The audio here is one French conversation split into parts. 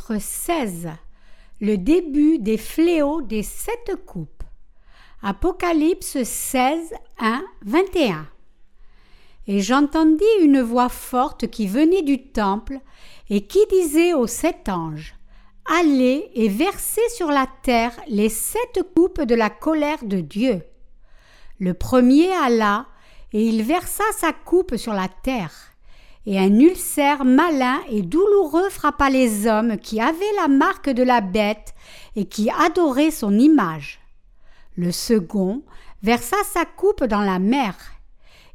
Chapitre 16 Le début des fléaux des sept coupes. Apocalypse 16, 1, 21. Et j'entendis une voix forte qui venait du temple et qui disait aux sept anges Allez et versez sur la terre les sept coupes de la colère de Dieu. Le premier alla et il versa sa coupe sur la terre et un ulcère malin et douloureux frappa les hommes qui avaient la marque de la bête et qui adoraient son image. Le second versa sa coupe dans la mer,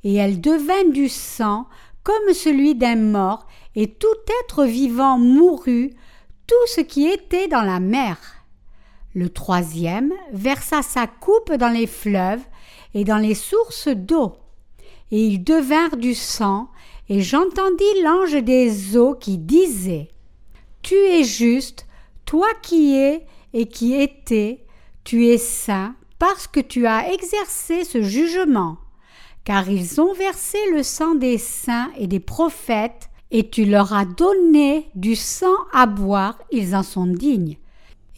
et elle devint du sang comme celui d'un mort, et tout être vivant mourut, tout ce qui était dans la mer. Le troisième versa sa coupe dans les fleuves et dans les sources d'eau, et ils devinrent du sang, et j'entendis l'ange des eaux qui disait Tu es juste, toi qui es et qui étais, tu es saint, parce que tu as exercé ce jugement. Car ils ont versé le sang des saints et des prophètes, et tu leur as donné du sang à boire, ils en sont dignes.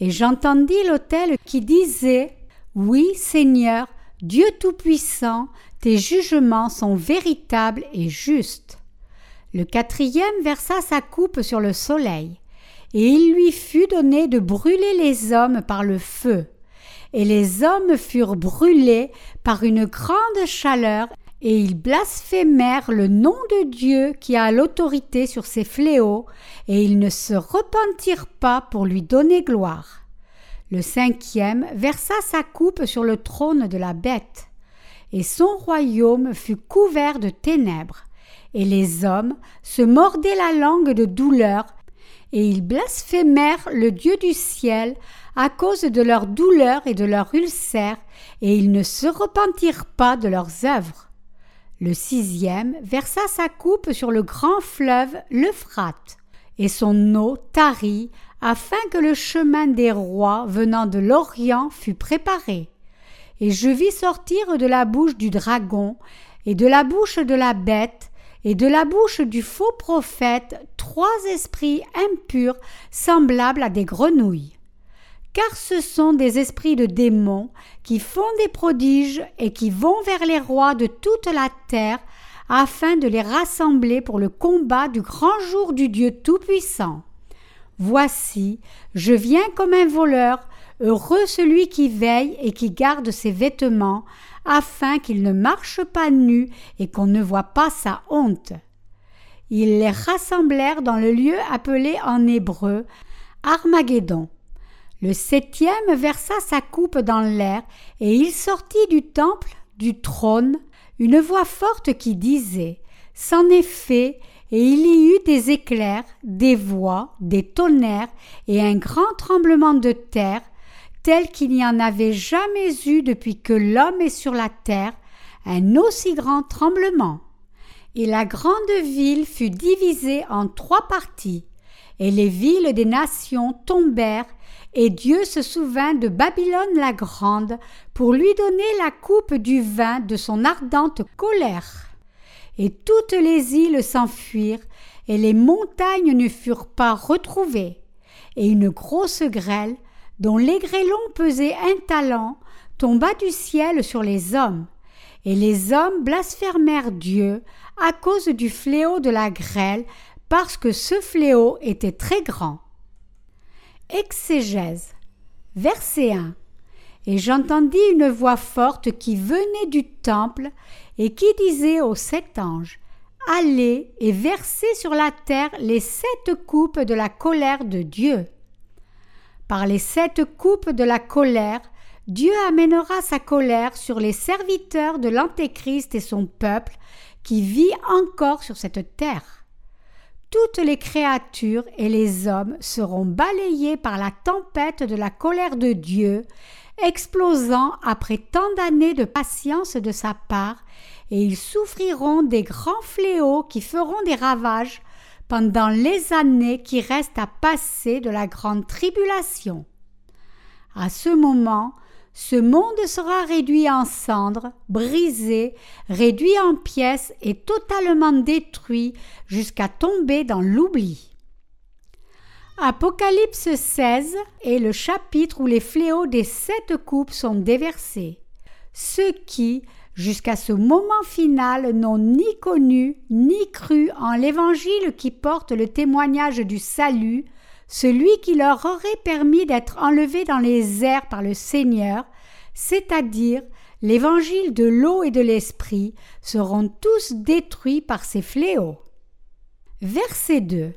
Et j'entendis l'autel qui disait Oui, Seigneur, Dieu Tout-Puissant, tes jugements sont véritables et justes. Le quatrième versa sa coupe sur le soleil, et il lui fut donné de brûler les hommes par le feu. Et les hommes furent brûlés par une grande chaleur, et ils blasphémèrent le nom de Dieu qui a l'autorité sur ces fléaux, et ils ne se repentirent pas pour lui donner gloire. Le cinquième versa sa coupe sur le trône de la bête, et son royaume fut couvert de ténèbres et les hommes se mordaient la langue de douleur, et ils blasphémèrent le Dieu du ciel à cause de leur douleur et de leur ulcère, et ils ne se repentirent pas de leurs œuvres. Le sixième versa sa coupe sur le grand fleuve l'Euphrate, et son eau tarit afin que le chemin des rois venant de l'Orient fût préparé. Et je vis sortir de la bouche du dragon et de la bouche de la bête et de la bouche du faux prophète trois esprits impurs semblables à des grenouilles. Car ce sont des esprits de démons qui font des prodiges et qui vont vers les rois de toute la terre afin de les rassembler pour le combat du grand jour du Dieu Tout-Puissant. Voici, je viens comme un voleur, heureux celui qui veille et qui garde ses vêtements, afin qu'il ne marche pas nu et qu'on ne voit pas sa honte. Ils les rassemblèrent dans le lieu appelé en hébreu Armageddon. Le septième versa sa coupe dans l'air, et il sortit du temple, du trône, une voix forte qui disait C'en est fait, et il y eut des éclairs, des voix, des tonnerres, et un grand tremblement de terre, tel qu'il n'y en avait jamais eu depuis que l'homme est sur la terre, un aussi grand tremblement. Et la grande ville fut divisée en trois parties, et les villes des nations tombèrent, et Dieu se souvint de Babylone la grande pour lui donner la coupe du vin de son ardente colère. Et toutes les îles s'enfuirent, et les montagnes ne furent pas retrouvées, et une grosse grêle dont les grêlons pesaient un talent, tomba du ciel sur les hommes. Et les hommes blasphémèrent Dieu à cause du fléau de la grêle, parce que ce fléau était très grand. Exégèse. Verset 1. Et j'entendis une voix forte qui venait du temple et qui disait aux sept anges Allez et versez sur la terre les sept coupes de la colère de Dieu. Par les sept coupes de la colère, Dieu amènera sa colère sur les serviteurs de l'Antéchrist et son peuple qui vit encore sur cette terre. Toutes les créatures et les hommes seront balayés par la tempête de la colère de Dieu, explosant après tant d'années de patience de sa part, et ils souffriront des grands fléaux qui feront des ravages pendant les années qui restent à passer de la grande tribulation. À ce moment, ce monde sera réduit en cendres, brisé, réduit en pièces et totalement détruit jusqu'à tomber dans l'oubli. Apocalypse 16 est le chapitre où les fléaux des sept coupes sont déversés. Ceux qui, jusqu'à ce moment final, n'ont ni connu ni cru en l'évangile qui porte le témoignage du salut, celui qui leur aurait permis d'être enlevés dans les airs par le Seigneur, c'est-à-dire l'évangile de l'eau et de l'esprit, seront tous détruits par ces fléaux. Verset 2.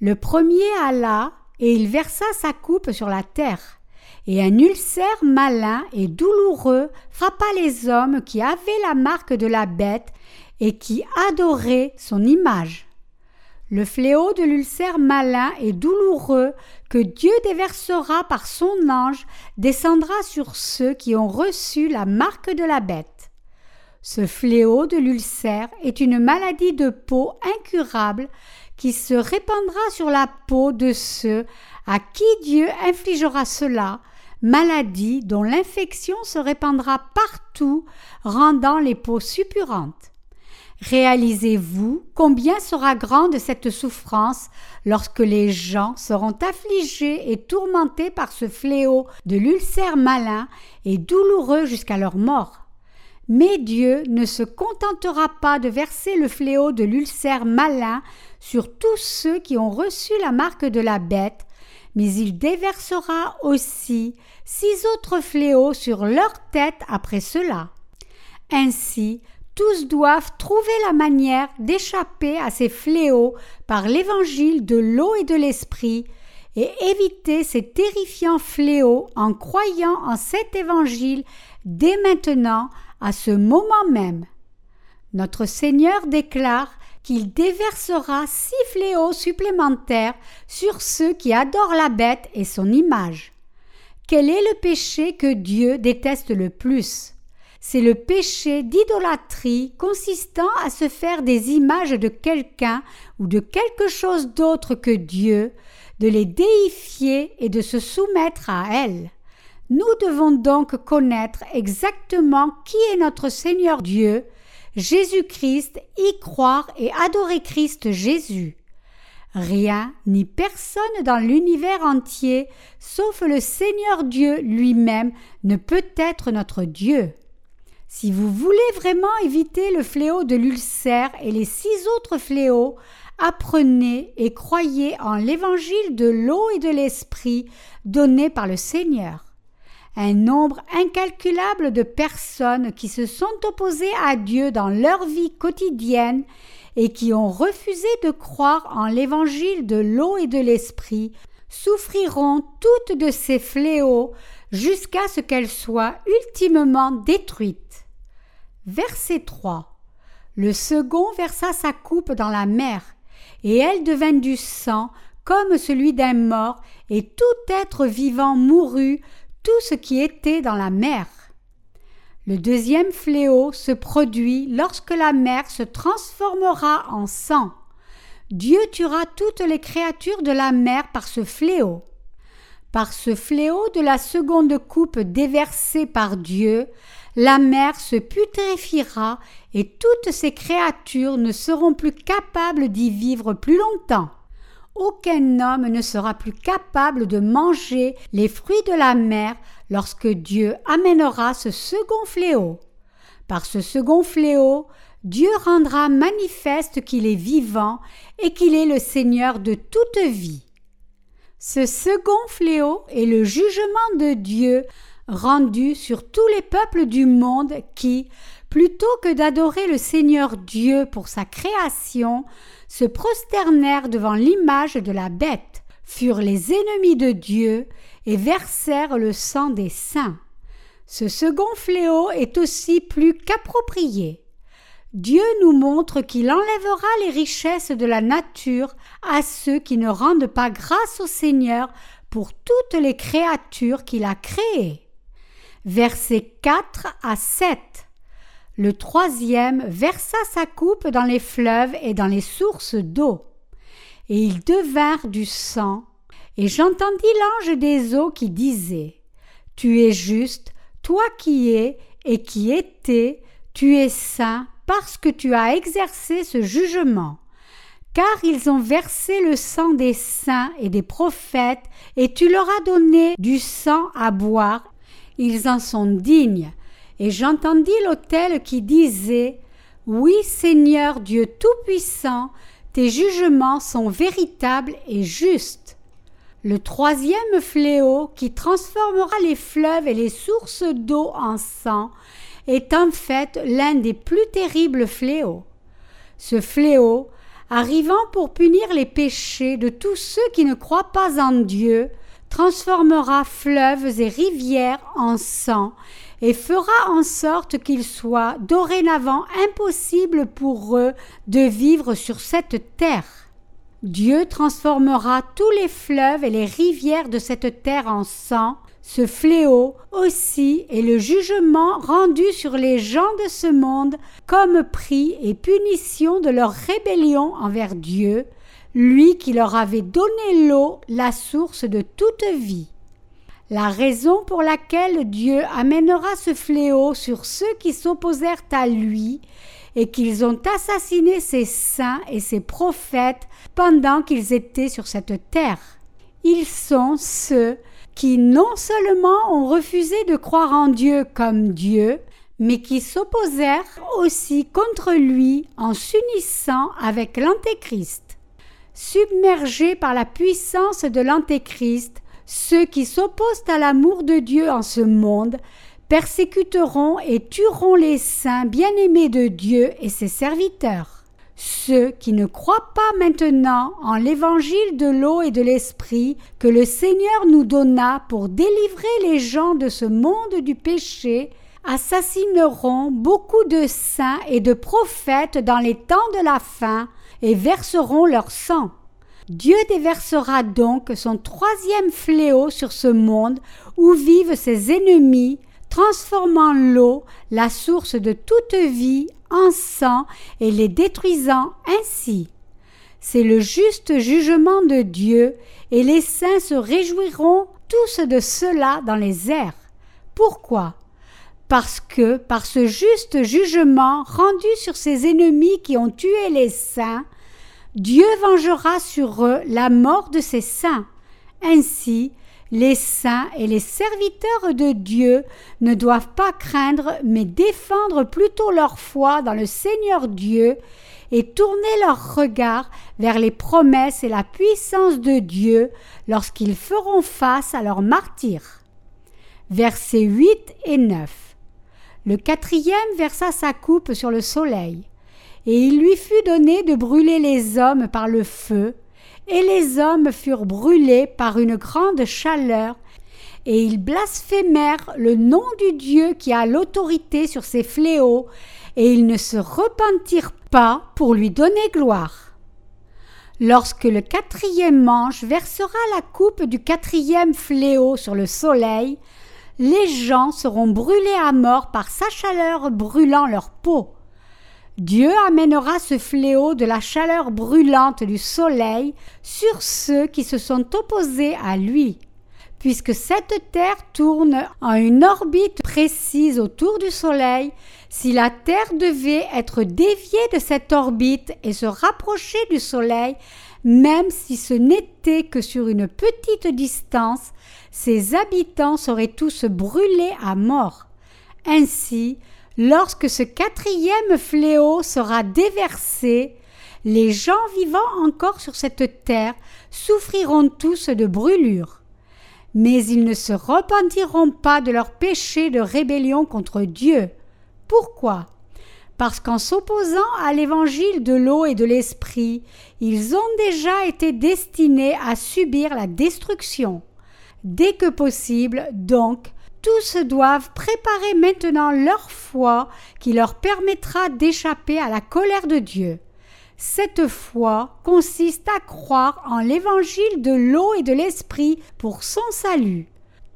Le premier alla, et il versa sa coupe sur la terre. Et un ulcère malin et douloureux frappa les hommes qui avaient la marque de la bête et qui adoraient son image. Le fléau de l'ulcère malin et douloureux que Dieu déversera par son ange descendra sur ceux qui ont reçu la marque de la bête. Ce fléau de l'ulcère est une maladie de peau incurable qui se répandra sur la peau de ceux à qui Dieu infligera cela, maladie dont l'infection se répandra partout, rendant les peaux suppurantes. Réalisez-vous combien sera grande cette souffrance lorsque les gens seront affligés et tourmentés par ce fléau de l'ulcère malin et douloureux jusqu'à leur mort? Mais Dieu ne se contentera pas de verser le fléau de l'ulcère malin sur tous ceux qui ont reçu la marque de la bête, mais il déversera aussi six autres fléaux sur leur tête après cela. Ainsi, tous doivent trouver la manière d'échapper à ces fléaux par l'évangile de l'eau et de l'esprit, et éviter ces terrifiants fléaux en croyant en cet évangile dès maintenant, à ce moment même. Notre Seigneur déclare qu'il déversera six fléaux supplémentaires sur ceux qui adorent la bête et son image. Quel est le péché que Dieu déteste le plus? C'est le péché d'idolâtrie consistant à se faire des images de quelqu'un ou de quelque chose d'autre que Dieu, de les déifier et de se soumettre à elles. Nous devons donc connaître exactement qui est notre Seigneur Dieu, Jésus-Christ, y croire et adorer Christ Jésus. Rien ni personne dans l'univers entier, sauf le Seigneur Dieu lui-même, ne peut être notre Dieu. Si vous voulez vraiment éviter le fléau de l'ulcère et les six autres fléaux, apprenez et croyez en l'évangile de l'eau et de l'esprit donné par le Seigneur. Un nombre incalculable de personnes qui se sont opposées à Dieu dans leur vie quotidienne et qui ont refusé de croire en l'évangile de l'eau et de l'esprit souffriront toutes de ces fléaux jusqu'à ce qu'elles soient ultimement détruites. Verset 3. Le second versa sa coupe dans la mer, et elle devint du sang, comme celui d'un mort, et tout être vivant mourut, tout ce qui était dans la mer. Le deuxième fléau se produit lorsque la mer se transformera en sang. Dieu tuera toutes les créatures de la mer par ce fléau. Par ce fléau de la seconde coupe déversée par Dieu, la mer se putréfiera et toutes ces créatures ne seront plus capables d'y vivre plus longtemps. Aucun homme ne sera plus capable de manger les fruits de la mer lorsque Dieu amènera ce second fléau. Par ce second fléau, Dieu rendra manifeste qu'il est vivant et qu'il est le Seigneur de toute vie. Ce second fléau est le jugement de Dieu rendu sur tous les peuples du monde qui, plutôt que d'adorer le Seigneur Dieu pour sa création, se prosternèrent devant l'image de la bête, furent les ennemis de Dieu et versèrent le sang des saints. Ce second fléau est aussi plus qu'approprié. Dieu nous montre qu'il enlèvera les richesses de la nature à ceux qui ne rendent pas grâce au Seigneur pour toutes les créatures qu'il a créées versets 4 à 7. Le troisième versa sa coupe dans les fleuves et dans les sources d'eau. Et ils devinrent du sang. Et j'entendis l'ange des eaux qui disait Tu es juste, toi qui es et qui étais, tu es saint parce que tu as exercé ce jugement. car ils ont versé le sang des saints et des prophètes, et tu leur as donné du sang à boire, ils en sont dignes. Et j'entendis l'autel qui disait Oui, Seigneur Dieu Tout-Puissant, tes jugements sont véritables et justes. Le troisième fléau qui transformera les fleuves et les sources d'eau en sang est en fait l'un des plus terribles fléaux. Ce fléau, arrivant pour punir les péchés de tous ceux qui ne croient pas en Dieu, transformera fleuves et rivières en sang et fera en sorte qu'il soit dorénavant impossible pour eux de vivre sur cette terre. Dieu transformera tous les fleuves et les rivières de cette terre en sang. Ce fléau aussi est le jugement rendu sur les gens de ce monde comme prix et punition de leur rébellion envers Dieu, lui qui leur avait donné l'eau, la source de toute vie. La raison pour laquelle Dieu amènera ce fléau sur ceux qui s'opposèrent à lui et qu'ils ont assassiné ses saints et ses prophètes pendant qu'ils étaient sur cette terre. Ils sont ceux qui non seulement ont refusé de croire en Dieu comme Dieu, mais qui s'opposèrent aussi contre lui en s'unissant avec l'Antéchrist. Submergés par la puissance de l'Antéchrist, ceux qui s'opposent à l'amour de Dieu en ce monde persécuteront et tueront les saints bien-aimés de Dieu et ses serviteurs. Ceux qui ne croient pas maintenant en l'évangile de l'eau et de l'esprit que le Seigneur nous donna pour délivrer les gens de ce monde du péché assassineront beaucoup de saints et de prophètes dans les temps de la fin et verseront leur sang. Dieu déversera donc son troisième fléau sur ce monde où vivent ses ennemis, transformant l'eau, la source de toute vie, en sang et les détruisant ainsi. C'est le juste jugement de Dieu, et les saints se réjouiront tous de cela dans les airs. Pourquoi? Parce que, par ce juste jugement rendu sur ses ennemis qui ont tué les saints, Dieu vengera sur eux la mort de ses saints. Ainsi, les saints et les serviteurs de Dieu ne doivent pas craindre, mais défendre plutôt leur foi dans le Seigneur Dieu et tourner leur regard vers les promesses et la puissance de Dieu lorsqu'ils feront face à leur martyr. Versets 8 et 9. Le quatrième versa sa coupe sur le soleil et il lui fut donné de brûler les hommes par le feu, et les hommes furent brûlés par une grande chaleur, et ils blasphémèrent le nom du Dieu qui a l'autorité sur ces fléaux, et ils ne se repentirent pas pour lui donner gloire. Lorsque le quatrième ange versera la coupe du quatrième fléau sur le soleil, les gens seront brûlés à mort par sa chaleur brûlant leur peau. Dieu amènera ce fléau de la chaleur brûlante du soleil sur ceux qui se sont opposés à lui. Puisque cette Terre tourne en une orbite précise autour du Soleil, si la Terre devait être déviée de cette orbite et se rapprocher du Soleil, même si ce n'était que sur une petite distance, ses habitants seraient tous brûlés à mort. Ainsi, Lorsque ce quatrième fléau sera déversé, les gens vivant encore sur cette terre souffriront tous de brûlures. Mais ils ne se repentiront pas de leur péché de rébellion contre Dieu. Pourquoi? Parce qu'en s'opposant à l'évangile de l'eau et de l'esprit, ils ont déjà été destinés à subir la destruction. Dès que possible, donc, tous doivent préparer maintenant leur foi qui leur permettra d'échapper à la colère de Dieu. Cette foi consiste à croire en l'évangile de l'eau et de l'esprit pour son salut.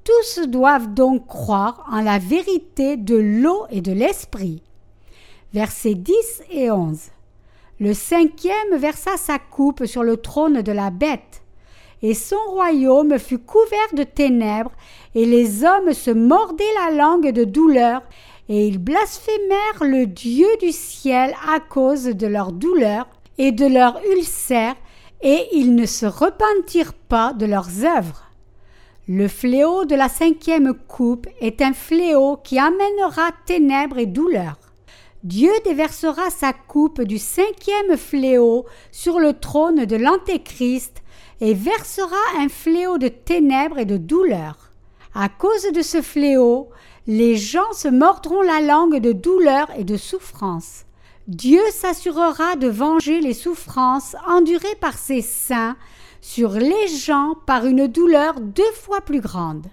Tous doivent donc croire en la vérité de l'eau et de l'esprit. Versets 10 et 11. Le cinquième versa sa coupe sur le trône de la bête et son royaume fut couvert de ténèbres, et les hommes se mordaient la langue de douleur, et ils blasphémèrent le Dieu du ciel à cause de leur douleur, et de leurs ulcères, et ils ne se repentirent pas de leurs œuvres. Le fléau de la cinquième coupe est un fléau qui amènera ténèbres et douleurs. Dieu déversera sa coupe du cinquième fléau sur le trône de l'Antéchrist et versera un fléau de ténèbres et de douleurs. À cause de ce fléau, les gens se mordront la langue de douleur et de souffrance. Dieu s'assurera de venger les souffrances endurées par ses saints sur les gens par une douleur deux fois plus grande.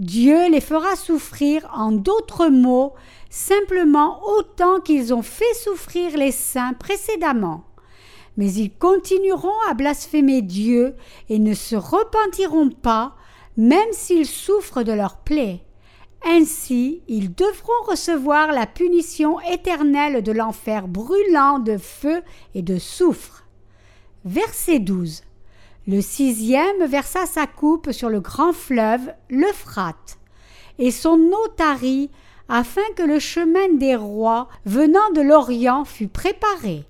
Dieu les fera souffrir en d'autres mots simplement autant qu'ils ont fait souffrir les saints précédemment. Mais ils continueront à blasphémer Dieu et ne se repentiront pas, même s'ils souffrent de leurs plaies. Ainsi, ils devront recevoir la punition éternelle de l'enfer brûlant de feu et de soufre. Verset 12. Le sixième versa sa coupe sur le grand fleuve, l'Euphrate, et son eau tarit afin que le chemin des rois venant de l'Orient fût préparé.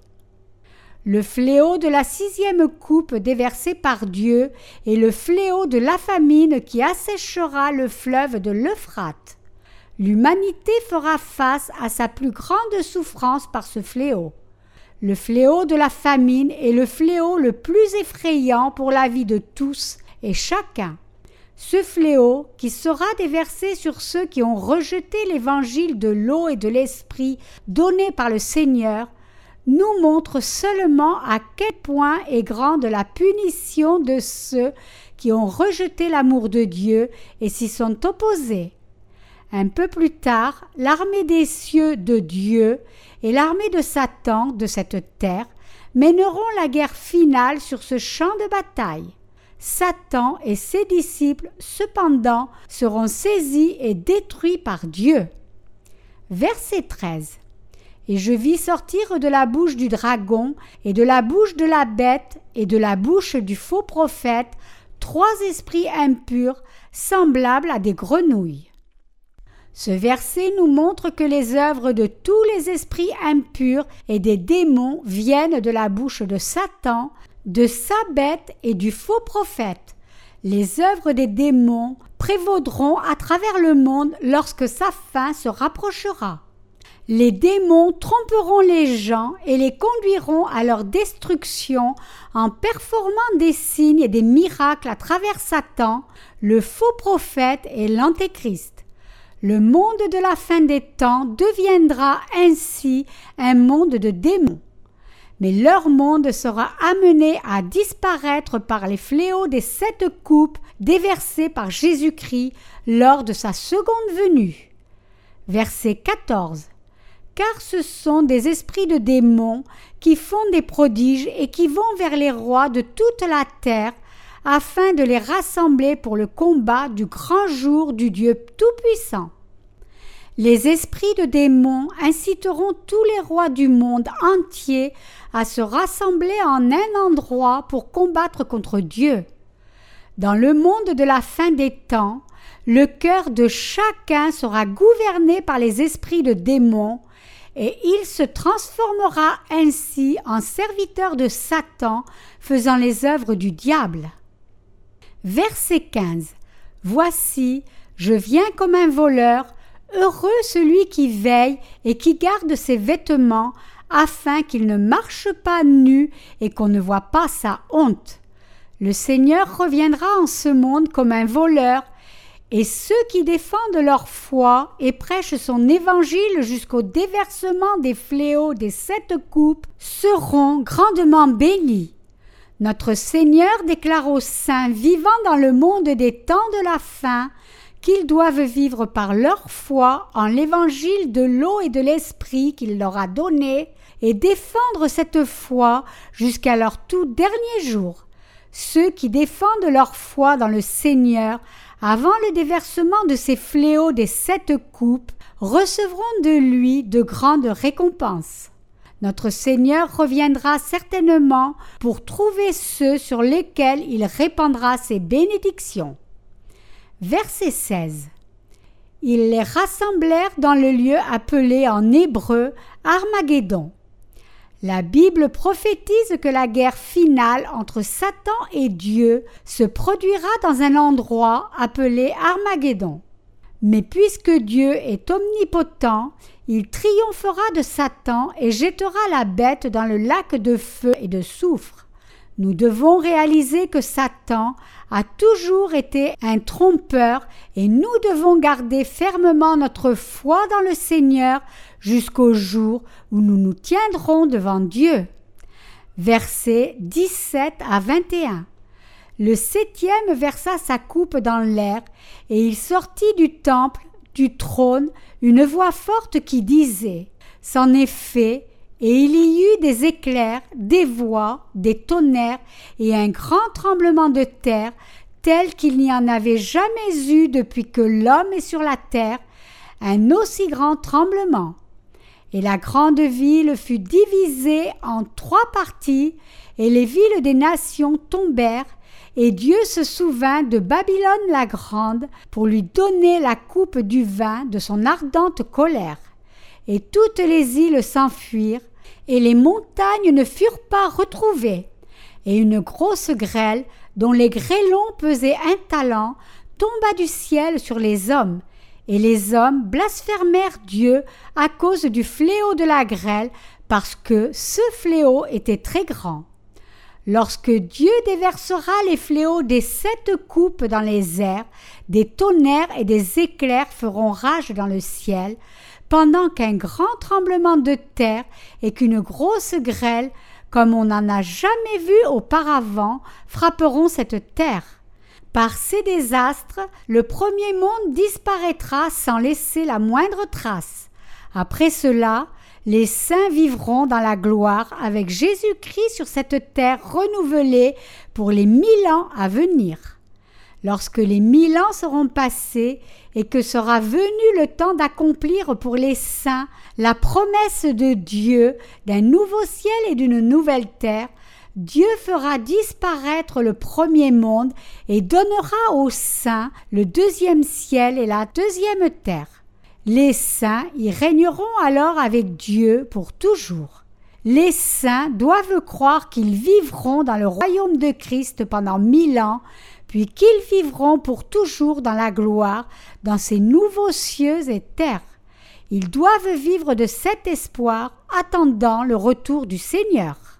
Le fléau de la sixième coupe déversée par Dieu est le fléau de la famine qui asséchera le fleuve de l'Euphrate. L'humanité fera face à sa plus grande souffrance par ce fléau. Le fléau de la famine est le fléau le plus effrayant pour la vie de tous et chacun. Ce fléau, qui sera déversé sur ceux qui ont rejeté l'évangile de l'eau et de l'esprit donné par le Seigneur, nous montre seulement à quel point est grande la punition de ceux qui ont rejeté l'amour de Dieu et s'y sont opposés. Un peu plus tard, l'armée des cieux de Dieu et l'armée de Satan de cette terre mèneront la guerre finale sur ce champ de bataille. Satan et ses disciples, cependant, seront saisis et détruits par Dieu. Verset 13. Et je vis sortir de la bouche du dragon, et de la bouche de la bête, et de la bouche du faux prophète, trois esprits impurs, semblables à des grenouilles. Ce verset nous montre que les œuvres de tous les esprits impurs et des démons viennent de la bouche de Satan, de sa bête et du faux prophète. Les œuvres des démons prévaudront à travers le monde lorsque sa fin se rapprochera. Les démons tromperont les gens et les conduiront à leur destruction en performant des signes et des miracles à travers Satan, le faux prophète et l'antéchrist. Le monde de la fin des temps deviendra ainsi un monde de démons mais leur monde sera amené à disparaître par les fléaux des sept coupes déversées par Jésus-Christ lors de sa seconde venue. Verset 14. Car ce sont des esprits de démons qui font des prodiges et qui vont vers les rois de toute la terre afin de les rassembler pour le combat du grand jour du Dieu Tout-Puissant. Les esprits de démons inciteront tous les rois du monde entier à se rassembler en un endroit pour combattre contre Dieu. Dans le monde de la fin des temps, le cœur de chacun sera gouverné par les esprits de démons, et il se transformera ainsi en serviteur de Satan, faisant les œuvres du diable. Verset 15. Voici, je viens comme un voleur, Heureux celui qui veille et qui garde ses vêtements, afin qu'il ne marche pas nu et qu'on ne voit pas sa honte. Le Seigneur reviendra en ce monde comme un voleur, et ceux qui défendent leur foi et prêchent son évangile jusqu'au déversement des fléaux des sept coupes seront grandement bénis. Notre Seigneur déclare aux saints vivant dans le monde des temps de la fin qu'ils doivent vivre par leur foi en l'évangile de l'eau et de l'esprit qu'il leur a donné et défendre cette foi jusqu'à leur tout dernier jour. Ceux qui défendent leur foi dans le Seigneur avant le déversement de ces fléaux des sept coupes recevront de lui de grandes récompenses. Notre Seigneur reviendra certainement pour trouver ceux sur lesquels il répandra ses bénédictions. Verset 16. Ils les rassemblèrent dans le lieu appelé en hébreu Armageddon. La Bible prophétise que la guerre finale entre Satan et Dieu se produira dans un endroit appelé Armageddon. Mais puisque Dieu est omnipotent, il triomphera de Satan et jettera la bête dans le lac de feu et de soufre. Nous devons réaliser que Satan a toujours été un trompeur et nous devons garder fermement notre foi dans le Seigneur jusqu'au jour où nous nous tiendrons devant Dieu. Versets 17 à 21. Le septième versa sa coupe dans l'air, et il sortit du temple, du trône, une voix forte qui disait C'en est fait, et il y eut des éclairs, des voix, des tonnerres, et un grand tremblement de terre, tel qu'il n'y en avait jamais eu depuis que l'homme est sur la terre, un aussi grand tremblement. Et la grande ville fut divisée en trois parties, et les villes des nations tombèrent, et Dieu se souvint de Babylone la grande pour lui donner la coupe du vin de son ardente colère. Et toutes les îles s'enfuirent, et les montagnes ne furent pas retrouvées. Et une grosse grêle, dont les grêlons pesaient un talent, tomba du ciel sur les hommes, et les hommes blasphémèrent Dieu à cause du fléau de la grêle, parce que ce fléau était très grand. Lorsque Dieu déversera les fléaux des sept coupes dans les airs, des tonnerres et des éclairs feront rage dans le ciel, pendant qu'un grand tremblement de terre et qu'une grosse grêle, comme on n'en a jamais vu auparavant, frapperont cette terre. Par ces désastres, le premier monde disparaîtra sans laisser la moindre trace. Après cela, les saints vivront dans la gloire avec Jésus-Christ sur cette terre renouvelée pour les mille ans à venir. Lorsque les mille ans seront passés et que sera venu le temps d'accomplir pour les saints la promesse de Dieu d'un nouveau ciel et d'une nouvelle terre, Dieu fera disparaître le premier monde et donnera aux saints le deuxième ciel et la deuxième terre. Les saints y régneront alors avec Dieu pour toujours. Les saints doivent croire qu'ils vivront dans le royaume de Christ pendant mille ans, puis qu'ils vivront pour toujours dans la gloire, dans ces nouveaux cieux et terres. Ils doivent vivre de cet espoir, attendant le retour du Seigneur.